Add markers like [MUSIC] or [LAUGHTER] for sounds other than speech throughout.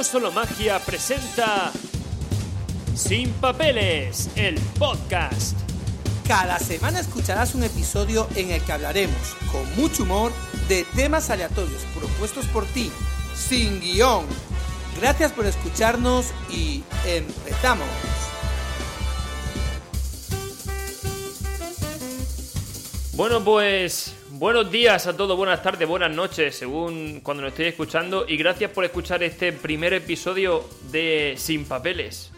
No Solo Magia presenta Sin Papeles, el podcast. Cada semana escucharás un episodio en el que hablaremos, con mucho humor, de temas aleatorios propuestos por ti, sin guion. Gracias por escucharnos y empezamos. Bueno, pues buenos días a todos, buenas tardes, buenas noches, según cuando nos estéis escuchando. Y gracias por escuchar este primer episodio de Sin Papeles.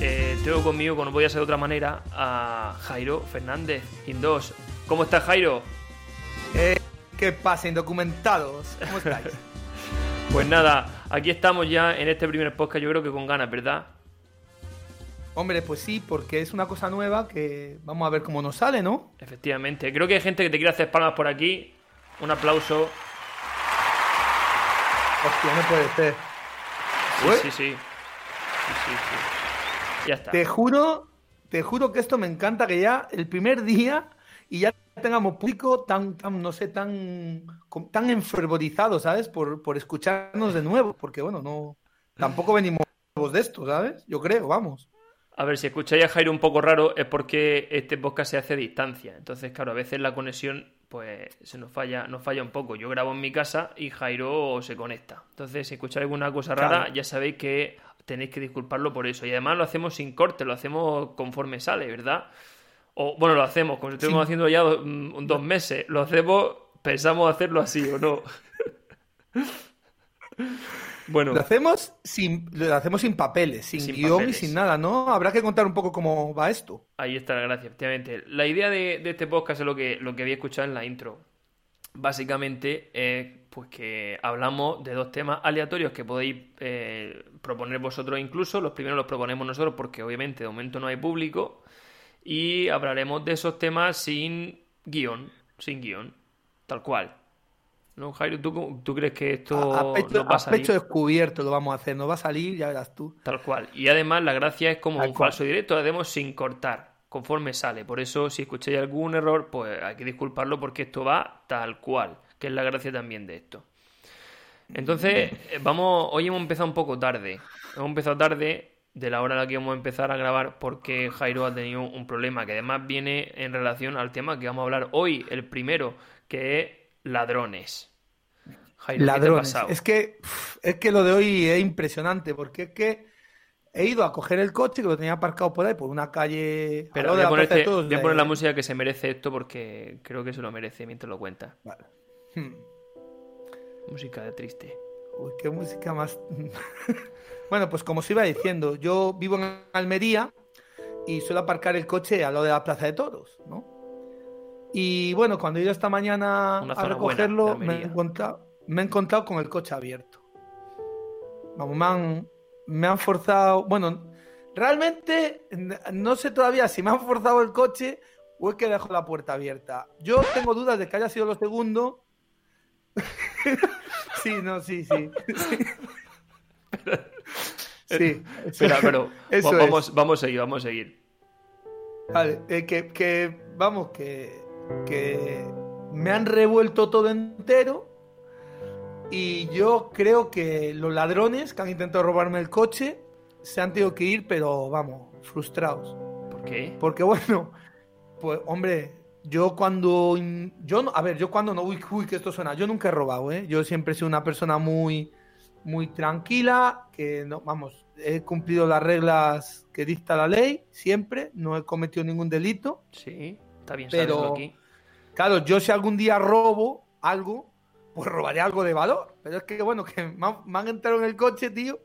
Eh, tengo conmigo, como no podía ser de otra manera, a Jairo Fernández, Indos. ¿Cómo estás, Jairo? Eh, ¿Qué pasa, indocumentados? ¿Cómo estáis? [LAUGHS] Pues nada, aquí estamos ya en este primer podcast, yo creo que con ganas, ¿verdad? Hombre, pues sí, porque es una cosa nueva que vamos a ver cómo nos sale, ¿no? Efectivamente. Creo que hay gente que te quiere hacer palmas por aquí. Un aplauso. Hostia, no puede ser. Sí, sí, sí. Sí, sí, sí. Ya está. Te juro, te juro que esto me encanta que ya el primer día y ya tengamos público tan, tan no sé, tan, tan enfervorizado, ¿sabes? Por, por escucharnos de nuevo, porque bueno, no, tampoco venimos de esto, ¿sabes? Yo creo, vamos. A ver, si escucháis a Jairo un poco raro es porque este podcast se hace a distancia. Entonces, claro, a veces la conexión pues se nos falla, nos falla un poco. Yo grabo en mi casa y Jairo se conecta. Entonces, si escucháis alguna cosa rara, Claro. ya sabéis que tenéis que disculparlo por eso. Y además lo hacemos sin corte, lo hacemos conforme sale, ¿verdad? O bueno, lo hacemos, como si estuvimos haciendo ya do- mm, dos meses. Lo hacemos, pensamos hacerlo así o no. [LAUGHS] bueno. Lo hacemos sin, lo hacemos sin papeles, sin, Sin guion papeles. y sin nada, ¿no? Habrá que contar un poco cómo va esto. Ahí está la gracia, efectivamente. La idea de, de este podcast es lo que, lo que había escuchado en la intro. Básicamente es pues que hablamos de dos temas aleatorios que podéis eh, proponer vosotros incluso. Los primeros los proponemos nosotros porque obviamente de momento no hay público. Y hablaremos de esos temas sin guion, sin guion, tal cual. ¿No, Jairo? ¿Tú, tú crees que esto A, a pecho, no va a a salir? pecho descubierto lo vamos a hacer, no va a salir, ya verás tú. Tal cual. Y además la gracia es como Tal un cual. falso directo, lo hacemos sin cortar, conforme sale. Por eso, si escucháis algún error, pues hay que disculparlo porque esto va tal cual, que es la gracia también de esto. Entonces, eh, vamos, hoy hemos empezado un poco tarde. Hemos empezado tarde de la hora a la que vamos a empezar a grabar porque Jairo ha tenido un problema que además viene en relación al tema que vamos a hablar hoy, el primero, que es ladrones. Jairo, ¿qué te ha Ladrones. pasado? Es que, es que lo de hoy es impresionante, porque es que he ido a coger el coche que lo tenía aparcado por ahí, por una calle. al Pero voy de a, de voy a poner la música que se merece esto porque creo que se lo merece mientras lo cuenta. Vale. Hmm. Música de triste. Uy, qué música más. [LAUGHS] bueno, pues como os iba diciendo, yo vivo en Almería y suelo aparcar el coche al lado de la Plaza de Toros, ¿no? Y bueno, cuando he ido esta mañana a recogerlo, me he, encontrado, me he encontrado con el coche abierto. Vamos, me han, me han forzado. Bueno, realmente no sé todavía si me han forzado el coche o es que dejo la puerta abierta. Yo tengo dudas de que haya sido lo segundo. [LAUGHS] sí, no, sí, sí. Sí, sí Espera, pero es. vamos, vamos a seguir, vamos a seguir. Vale, eh, que, que, vamos, que, que me han revuelto todo entero y yo creo que los ladrones que han intentado robarme el coche se han tenido que ir, pero vamos, frustrados. ¿Por qué? Porque [LAUGHS] bueno, pues hombre, yo cuando, yo no, a ver, yo cuando no, uy, uy, que esto suena, yo nunca he robado, ¿eh? Yo siempre he sido una persona muy, muy tranquila, que no, vamos, he cumplido las reglas que dicta la ley, siempre, no he cometido ningún delito. Sí, está bien Pero- saberlo aquí. Claro, yo si algún día robo algo, pues robaré algo de valor. Pero es que, bueno, que me han, me han entrado en el coche, tío,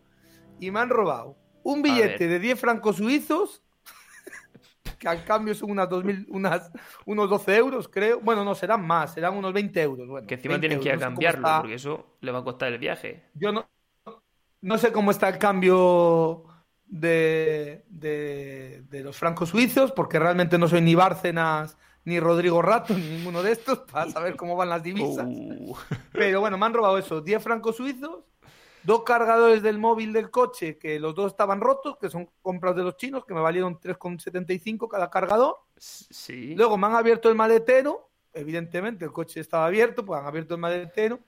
y me han robado un billete de 10 francos suizos, [LAUGHS] que al cambio son unas 2000, unas, unos 12 euros, creo. Bueno, no, serán más, serán unos 20 euros. Bueno, Que encima 20 tienes que ir a euros, no sé cómo cambiarlo, porque eso le va a costar el viaje. Yo no. no sé cómo está el cambio de, de, de los francos suizos, porque realmente no soy ni Bárcenas ni Rodrigo Rato, [LAUGHS] ni ninguno de estos, para saber cómo van las divisas. Uh, Pero bueno, me han robado eso, 10 francos suizos, dos cargadores del móvil del coche, que los dos estaban rotos, que son compras de los chinos, que me valieron 3,75 cada cargador. sí. Luego me han abierto el maletero, evidentemente el coche estaba abierto, pues han abierto el maletero.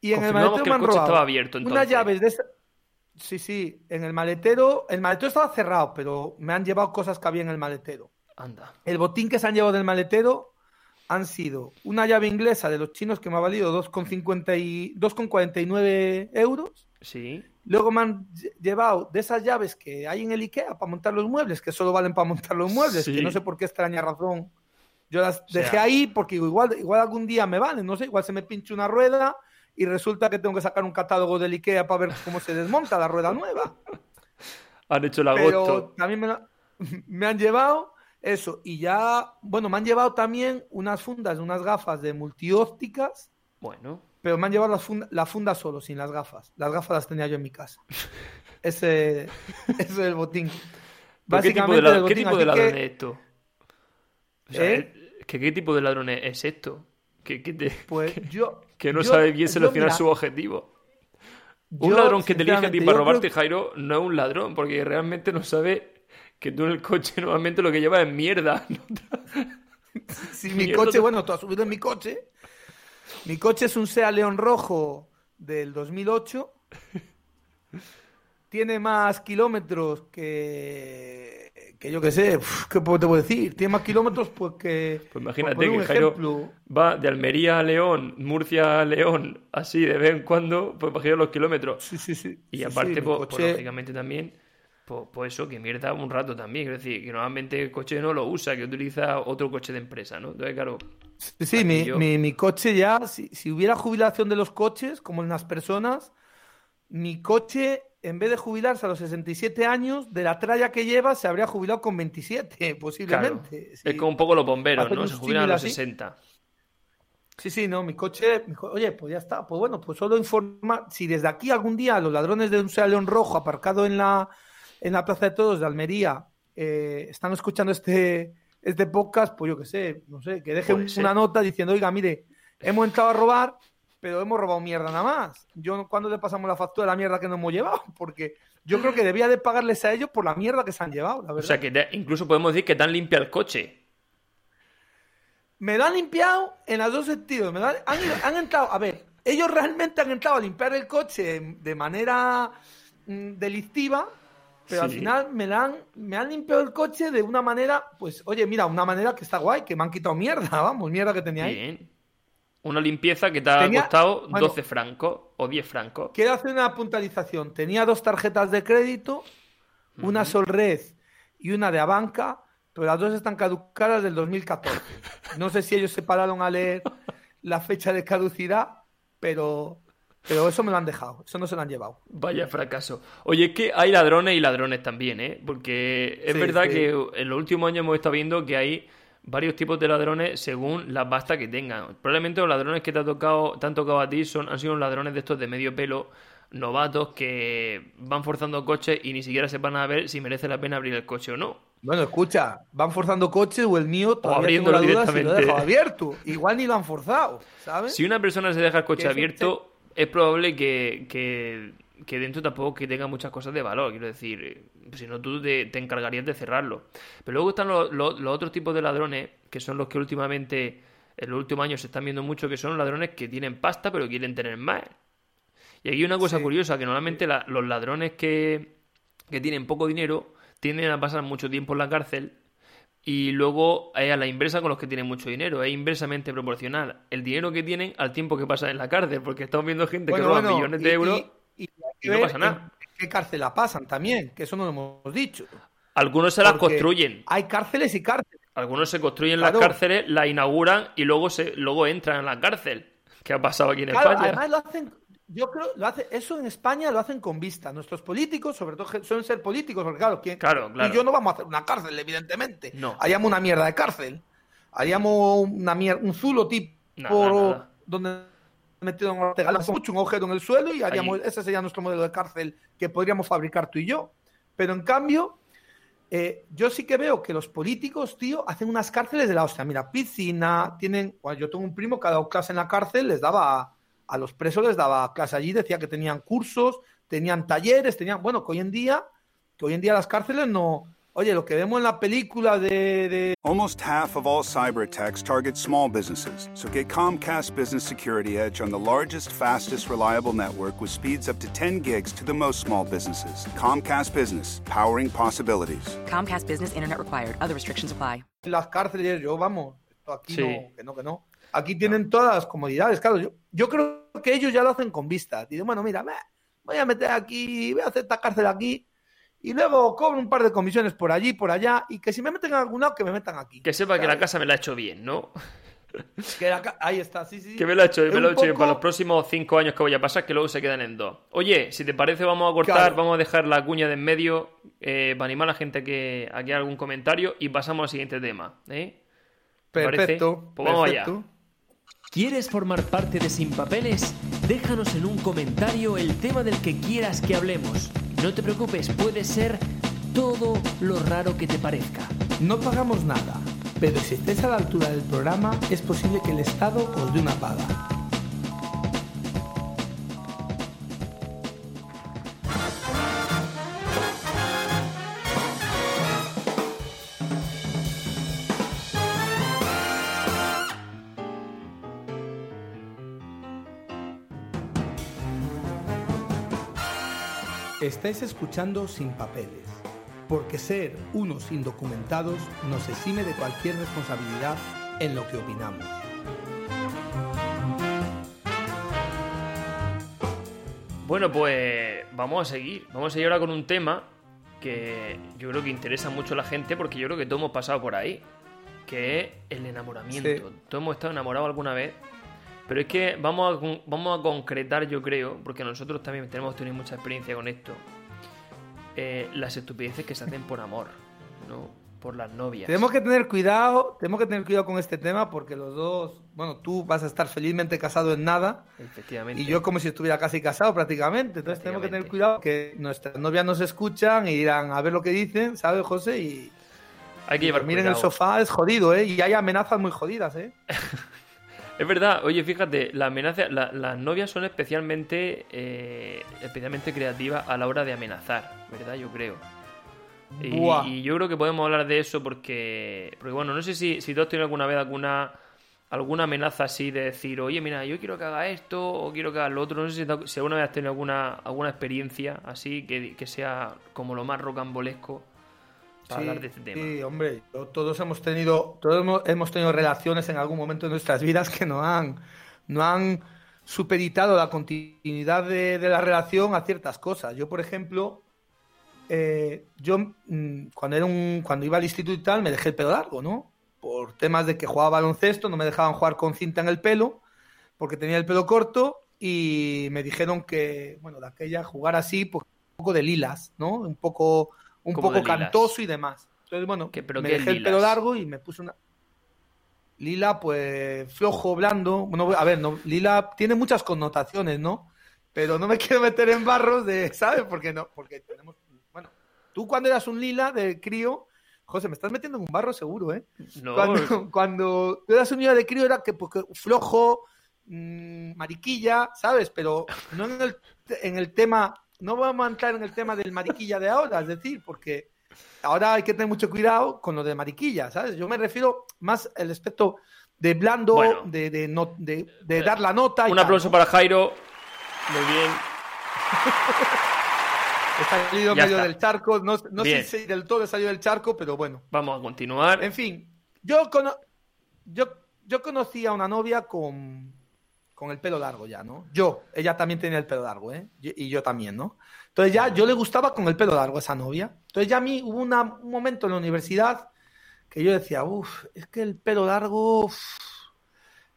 Y en el maletero que me han robado estaba abierto, entonces. unas llaves de esa... Sí, sí, en el maletero, el maletero estaba cerrado, pero me han llevado cosas que había en el maletero. Anda. El botín que se han llevado del maletero han sido una llave inglesa de los chinos que me ha valido 2,50 y- 2,49 euros. Sí. Luego me han lle- llevado de esas llaves que hay en el IKEA para montar los muebles, que solo valen para montar los muebles, Sí. que no sé por qué extraña razón. Yo las sea- dejé ahí porque igual, igual algún día me valen, no sé, igual se me pincha una rueda y resulta que tengo que sacar un catálogo del IKEA para ver cómo se desmonta la rueda nueva. Han hecho el Pero agosto. también me, la- [LAUGHS] me han llevado eso. Y ya, bueno, me han llevado también unas fundas, unas gafas de multiópticas, Bueno. pero me han llevado las funda- la funda solo, sin las gafas. Las gafas las tenía yo en mi casa. [LAUGHS] Ese, ese es el botín. ¿Pero ¿Qué tipo de, Básicamente, la- ¿qué tipo de ladrón es esto? ¿Qué tipo de ladrón es esto? Que, que, te- Pues yo. que no yo- sabe bien yo, seleccionar mira, su objetivo. Un yo, ladrón que te elige a ti para robarte, creo- Jairo, no es un ladrón, porque realmente no sabe que tú en el coche normalmente lo que llevas es mierda. [LAUGHS] Si [LAUGHS] mi Mierda, coche, te- bueno, tú has subido en mi coche. Mi coche es un Sea León rojo del 2008. [LAUGHS] Tiene más kilómetros que, que yo qué sé, uf, ¿qué te puedo decir? Tiene más kilómetros pues que... Pues por imagínate que Jairo ejemplo, va de Almería a León, Murcia a León, así de vez en cuando, pues imagina los kilómetros. Sí, sí, sí. Y Sí, aparte, sí, pues, pues, coche- lógicamente también, pues, pues eso, que mierda un rato también. Es decir, que normalmente el coche no lo usa, que utiliza otro coche de empresa, ¿no? Entonces, claro, Sí, sí, mi, yo- mi- mi coche ya, si, si hubiera jubilación de los coches, como en las personas, mi coche, en vez de jubilarse a los 67 años, de la tralla que lleva, se habría jubilado con 27, [LAUGHS] claro, posiblemente. Sí. es como un poco los bomberos, ¿no? Se jubilan a los símil así. 60. Sí, sí, no, mi coche, mi co- oye, pues ya está, pues bueno, pues solo informar, si desde aquí algún día los ladrones de un Sea León rojo aparcado en la, en la Plaza de Todos de Almería eh, están escuchando este, este podcast, pues yo qué sé, no sé, que dejen una nota diciendo, oiga, mire, hemos entrado a robar, pero hemos robado mierda nada más. Yo, ¿cuándo le pasamos la factura de la mierda que nos hemos llevado? [LAUGHS] Porque yo creo que debía de pagarles a ellos por la mierda que se han llevado, la O verdad. sea, que incluso podemos decir que te han limpiado el coche. Me lo han limpiado en los dos sentidos. Me lo han, han ido- han entrado, a ver, ellos realmente han entrado a limpiar el coche de manera mm, delictiva, pero al final me, la han, me han limpiado el coche de una manera, pues, oye, mira, una manera que está guay, que me han quitado mierda, [LAUGHS] vamos, mierda que tenía ahí. Una limpieza que te ha Tenía- costado bueno. 12 francos o 10 francos. Quiero hacer una puntualización. Tenía dos tarjetas de crédito, una Solred y una de Abanca, pero las dos están caducadas del 2014. No sé si ellos se pararon a leer la fecha de caducidad, pero, pero eso me lo han dejado, eso no se lo han llevado. Vaya fracaso. Oye, es que hay ladrones y ladrones también, ¿eh? Porque es Sí, verdad sí. que en los últimos años hemos estado viendo que hay varios tipos de ladrones según la pasta que tengan. Probablemente los ladrones que te, ha tocado, te han tocado a ti son, han sido ladrones de estos de medio pelo, novatos, que van forzando coches y ni siquiera se van a ver si merece la pena abrir el coche o no. Bueno, escucha, van forzando coches o el mío todavía abriéndolo tengo la duda si lo he dejado abierto. Igual ni lo han forzado, ¿sabes? Si una persona se deja el coche abierto, es probable que, que, que dentro tampoco que tenga muchas cosas de valor. Quiero decir, eh, si no tú te, te encargarías de cerrarlo. Pero luego están los, los- los otros tipos de ladrones, que son los que últimamente, en los últimos años se están viendo mucho, que son ladrones que tienen pasta pero quieren tener más. Y aquí hay una cosa Sí. curiosa, que normalmente la- los ladrones que, que tienen poco dinero tienden a pasar mucho tiempo en la cárcel y luego es a la inversa con los que tienen mucho dinero. Es inversamente proporcional el dinero que tienen al tiempo que pasan en la cárcel, porque estamos viendo gente que roba bueno, millones y- de euros. y- y no pasa nada. en qué cárcel la pasan también, que eso no lo hemos dicho. Algunos se las Porque construyen. Hay cárceles y cárceles. Algunos se construyen Claro. las cárceles, las inauguran y luego se luego entran en la cárcel. ¿Qué ha pasado aquí en Claro, España? además lo hacen, yo creo, lo hace, eso en España lo hacen con vista. Nuestros políticos, sobre todo, suelen ser políticos, porque claro, ¿quién- Claro, claro. y yo no vamos a hacer una cárcel, evidentemente. No. Haríamos una mierda de cárcel. Haríamos una mier- un zulo tipo Nada, nada. donde metido en Ortega, mucho un agujero en el suelo y haríamos, ese sería nuestro modelo de cárcel que podríamos fabricar tú y yo. Pero en cambio, eh, yo sí que veo que los políticos, tío, hacen unas cárceles de la hostia. Mira, piscina, tienen. Bueno, yo tengo un primo que ha dado clase en la cárcel, les daba a, los presos, les daba clase allí, decía que tenían cursos, tenían talleres, tenían. Bueno, que hoy en día, que hoy en día las cárceles no Oye, lo que vemos en la película de, de... Almost half of all cyber attacks target small businesses. So get Comcast Business Security Edge on the largest, fastest, reliable network with speeds up to 10 gigs to the most small businesses. Comcast Business, powering possibilities. Comcast Business Internet required. Other restrictions apply. Las cárceles, yo vamos, esto aquí sí. no, que no, que no. Aquí tienen todas las comodidades, claro. Yo, yo creo que ellos ya lo hacen con vista. Dicen, bueno, mira, voy a meter aquí, voy a hacer esta cárcel aquí y luego cobro un par de comisiones por allí, por allá, y que si me meten en algún lado, que me metan aquí. Que sepa que la casa me la ha hecho bien, ¿no? [LAUGHS] Que Ahí está, sí, sí. Que me lo ha hecho, me lo he hecho bien. Para los próximos cinco años que voy a pasar, que luego se quedan en dos. Oye, si te parece, vamos a cortar, vamos a dejar la cuña de en medio eh, para animar a la gente que aquí algún comentario y pasamos al siguiente tema. ¿eh? Perfecto. Pues vamos perfecto. allá. ¿Quieres formar parte de Sin Papeles? Déjanos en un comentario el tema del que quieras que hablemos. No te preocupes, puede ser todo lo raro que te parezca. No pagamos nada, pero si estés a la altura del programa, es posible que el Estado os dé una paga. Estáis escuchando Sin Papeles, porque ser unos indocumentados nos exime de cualquier responsabilidad en lo que opinamos. Bueno, pues vamos a seguir. Vamos a seguir ahora con un tema que yo creo que interesa mucho a la gente porque yo creo que todos hemos pasado por ahí, que es el enamoramiento. Sí. Todos hemos estado enamorados alguna vez pero es que vamos a, vamos a concretar, yo creo, porque nosotros también tenemos tenido mucha experiencia con esto, eh, las estupideces que se hacen por amor, ¿no? Por las novias. Tenemos que tener cuidado, tenemos que tener cuidado con este tema porque los dos, bueno, tú vas a estar felizmente casado en nada. Efectivamente. Y yo como si estuviera casi casado prácticamente. Entonces tenemos que tener cuidado que nuestras novias nos escuchan y irán a ver lo que dicen, ¿sabes, José? Y, hay que llevar miren cuidado. el sofá es jodido, ¿eh? Y hay amenazas muy jodidas, ¿eh? [LAUGHS] Es verdad, oye, fíjate, la amenaza, la- las novias son especialmente, eh, especialmente creativas a la hora de amenazar, ¿verdad? Yo creo. Y, yo creo que podemos hablar de eso porque, porque bueno, no sé si, si tú has tenido alguna vez alguna, alguna amenaza así de decir, oye, mira, yo quiero que haga esto o quiero que haga lo otro. No sé si alguna vez has tenido alguna, alguna experiencia así que, que sea como lo más rocambolesco para Sí, hablar de este tema. Sí, hombre, todos hemos tenido, todos hemos, tenido relaciones en algún momento de nuestras vidas que no han, no han superitado la continuidad de, de la relación a ciertas cosas. Yo, por ejemplo, eh, yo mm, cuando era un, cuando iba al instituto y tal, me dejé el pelo largo, ¿no? Por temas de que jugaba baloncesto, no me dejaban jugar con cinta en el pelo, porque tenía el pelo corto, y me dijeron que, bueno, de aquella jugar así, pues un poco de lilas, ¿no? Un poco, un ¿Cómo de poco cantoso y demás. Entonces, bueno, ¿Qué- pero me qué dejé el pelo largo y me puse una. Lila, pues flojo, blando. Bueno, a ver, no, lila tiene muchas connotaciones, ¿no? Pero no me [LAUGHS] quiero meter en barros de, ¿sabes? Porque no, porque tenemos. Bueno, tú cuando eras un lila de crío, José, me estás metiendo en un barro seguro, ¿eh? No, Cuando, [LAUGHS] cuando tú eras un niño de crío era que porque, flojo, mm, mariquilla, ¿sabes? Pero no en el, en el tema, no vamos a entrar en el tema del mariquilla de ahora, es decir, porque ahora hay que tener mucho cuidado con lo de mariquilla, ¿sabes? Yo me refiero más al aspecto de blando, Bueno. de, de, no- de- de dar la nota. y un aplauso para Jairo. Muy bien. [LAUGHS] He salido Ya medio está. del charco, no, no sé si del todo he salido del charco, pero bueno. Vamos a continuar. En fin, yo, cono- yo, yo conocí a una novia con, con el pelo largo ya, ¿no? Yo, ella también tenía el pelo largo, ¿eh? Y, yo también, ¿no? Entonces ya yo le gustaba con el pelo largo a esa novia. Entonces ya a mí hubo una- un momento en la universidad que yo decía, uff, es que el pelo largo, uf,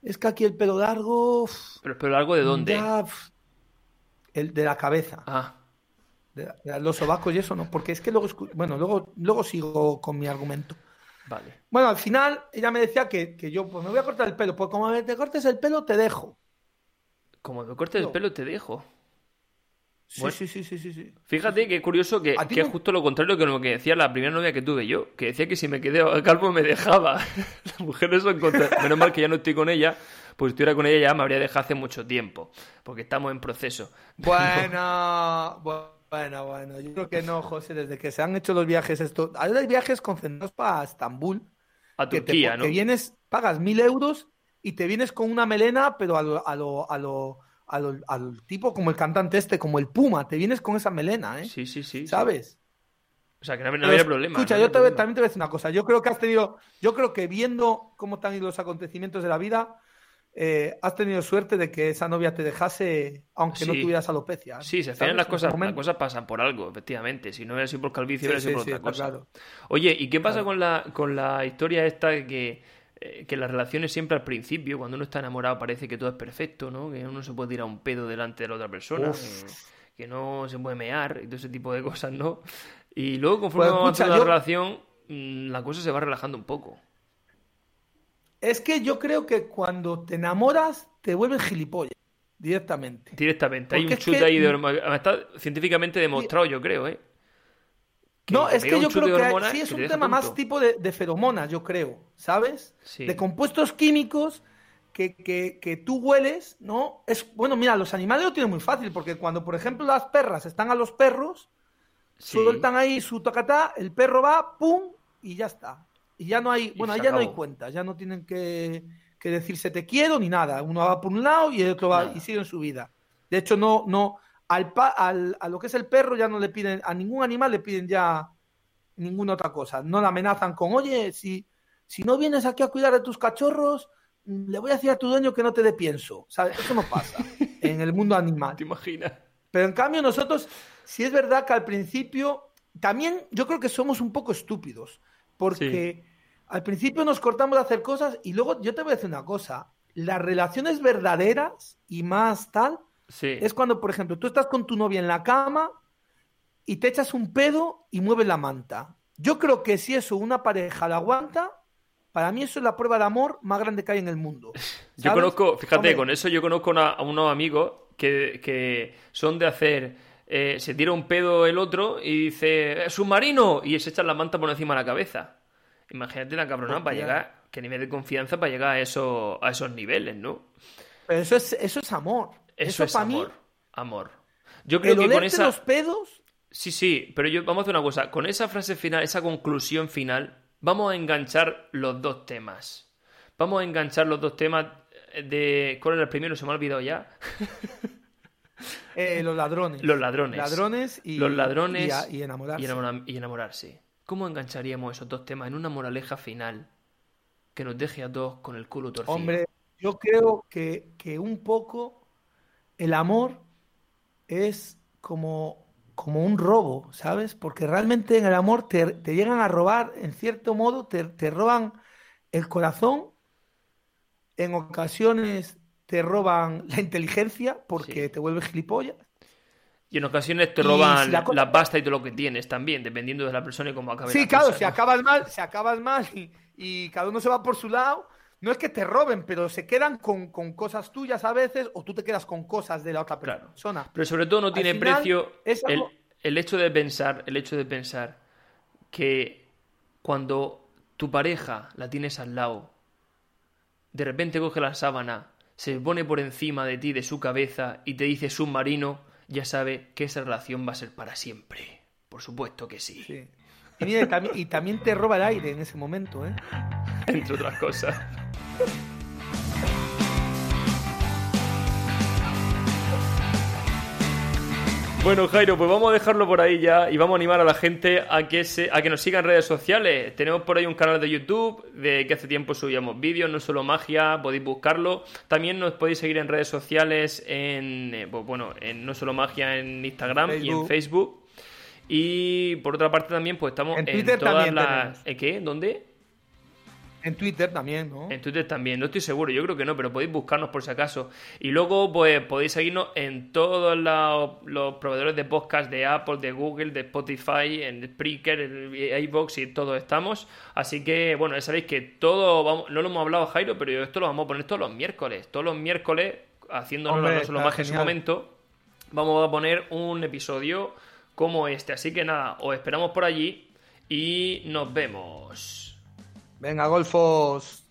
es que aquí el pelo largo, uf, Pero, pero algo de dónde? ya, uf, el de la cabeza Ah, de, de los sobacos y eso, ¿no? Porque es que luego, bueno, luego, luego sigo con mi argumento. vale. Bueno, al final ella me decía que, que yo pues me voy a cortar el pelo, pues como te cortes el pelo te dejo. Como me cortes el pelo, te dejo. Sí, Bueno. sí, sí, sí, sí, sí. Fíjate que curioso que, ¿A ti que es justo lo contrario que lo que decía la primera novia que tuve yo, que decía que si me quedé calvo me dejaba. [LAUGHS] Las mujeres son contra... Menos mal que ya no estoy con ella, pues si estuviera con ella ya me habría dejado hace mucho tiempo, porque estamos en proceso. Bueno, [LAUGHS] bueno, bueno. Yo creo que no, José, desde que se han hecho los viajes. Ahora hay viajes concentrados para Estambul. A que te Turquía, ¿no? que vienes, pagas mil euros y te vienes con una melena, pero a lo, a lo, a lo, a lo- al tipo como el cantante este, como el Puma, te vienes con esa melena, ¿eh? Sí, sí, sí. ¿Sabes? O sea, que no, había problema. Escucha, no yo había te- problema. también te voy a decir una cosa. Yo creo que has tenido, yo creo que viendo cómo están los acontecimientos de la vida, eh, has tenido suerte de que esa novia te dejase, aunque no tuvieras alopecia. ¿eh? Sí, se fijan las cosas, las cosas pasan por algo, efectivamente. Si no hubiera sido por calvicie, Sí, hubiera sido sí, por otra cosa. claro. Oye, ¿y qué pasa Claro. con la, con la historia esta de que, eh, que las relaciones siempre al principio, cuando uno está enamorado, parece que todo es perfecto, ¿no? Que uno se puede tirar un pedo delante de la otra persona, que, que no se puede mear y todo ese tipo de cosas, ¿no? Y luego, conforme Pues, escucha, la yo- relación, mm, la cosa se va relajando un poco. Es que yo creo que cuando te enamoras, te vuelves gilipollas directamente. Directamente. Hay un chute que- ahí de. Está científicamente demostrado, yo creo, ¿eh? No, es que yo creo que sí es un tema más tipo de, de feromonas, yo creo, ¿sabes? Sí. De compuestos químicos que, que, que tú hueles, ¿no? Es, bueno, mira, los animales lo tienen muy fácil, porque cuando, por ejemplo, las perras están a los perros, Sí. sueltan ahí su tacatá, el perro va, pum, y ya está. Y ya no hay, Y bueno, ahí ya no hay cuentas, ya no tienen que, que decirse te quiero ni nada. Uno va por un lado y el otro va Nada. y sigue en su vida. De hecho, no, no, al, pa- al- a lo que es el perro ya no le piden, a ningún animal le piden ya ninguna otra cosa. No le amenazan con, oye, si, si no vienes aquí a cuidar de tus cachorros, mm, le voy a decir a tu dueño que no te dé pienso. ¿Sabes? Eso no pasa [LAUGHS] en el mundo animal. ¿Te imaginas? Pero en cambio nosotros, sí es verdad que al principio, también yo creo que somos un poco estúpidos, porque al principio nos cortamos de hacer cosas y luego yo te voy a decir una cosa, las relaciones verdaderas y más tal, Sí. es cuando, por ejemplo, tú estás con tu novia en la cama y te echas un pedo y mueves la manta. Yo creo que si eso una pareja la aguanta, para mí eso es la prueba de amor más grande que hay en el mundo. [LAUGHS] Yo conozco, fíjate, Hombre, con eso yo conozco una- a unos amigos que, que son de hacer. eh, se tira un pedo el otro y dice, "¡Eh, ¡submarino! Y se echan la manta por encima de la cabeza. Imagínate la cabrona para llegar, qué nivel de confianza para llegar a, eso, a esos niveles, ¿no? Pero eso es, eso es amor. Eso, es para amor. mí, Amor. Yo creo el que con esa. los pedos Sí, sí, pero yo vamos a hacer una cosa. Con esa frase final, esa conclusión final, vamos a enganchar los dos temas. Vamos a enganchar los dos temas de. ¿Cuál era el primero? Se me ha olvidado ya. Eh, los ladrones. Los ladrones. Ladrones y, los ladrones y, a- y enamorarse. y enamora- y enamorarse. ¿Cómo engancharíamos esos dos temas en una moraleja final que nos deje a todos con el culo torcido? Hombre, yo creo que, que un poco el amor es como, como un robo, ¿sabes? Porque realmente en el amor te, te llegan a robar, en cierto modo, te, te roban el corazón, en ocasiones te roban la inteligencia porque Sí. te vuelves gilipollas. Y en ocasiones te roban si la pasta y todo lo que tienes también, dependiendo de la persona y cómo acabe Sí, la claro, cosa, si ¿no? acabas mal, si acabas mal y, y cada uno se va por su lado, no es que te roben, pero se quedan con, con cosas tuyas a veces o tú te quedas con cosas de la otra Claro. persona. Pero sobre todo no tiene final, precio el, el hecho de pensar, el hecho de pensar que cuando tu pareja la tienes al lado, de repente coge la sábana, se pone por encima de ti, de su cabeza, y te dice submarino, ya sabe que esa relación va a ser para siempre. Por supuesto que sí. Sí. Y, mira, también te roba el aire en ese momento, ¿eh? [LAUGHS] Entre otras cosas. Bueno, Jairo, pues vamos a dejarlo por ahí ya y vamos a animar a la gente a que se, a que nos siga en redes sociales. Tenemos por ahí un canal de YouTube de que hace tiempo subíamos vídeos, no solo magia, podéis buscarlo. También nos podéis seguir en redes sociales en eh, pues bueno, en no solo magia en Instagram y en Facebook. Y por otra parte también pues estamos En todas también las tenemos. ¿Eh, ¿Qué? ¿Dónde? En Twitter también, ¿no? En Twitter también, no estoy seguro, yo creo que no, pero podéis buscarnos por si acaso. Y luego, pues podéis seguirnos en todos los, los proveedores de podcast de Apple, de Google, de Spotify, en Spreaker, en iVoox y todos estamos. Así que, bueno, ya sabéis que todo, vamos, no lo hemos hablado Jairo, pero esto lo vamos a poner todos los miércoles. Todos los miércoles haciéndonos Hombre, no solo más en su momento, vamos a poner un episodio como este. Así que nada, os esperamos por allí y nos vemos. Venga, golfos.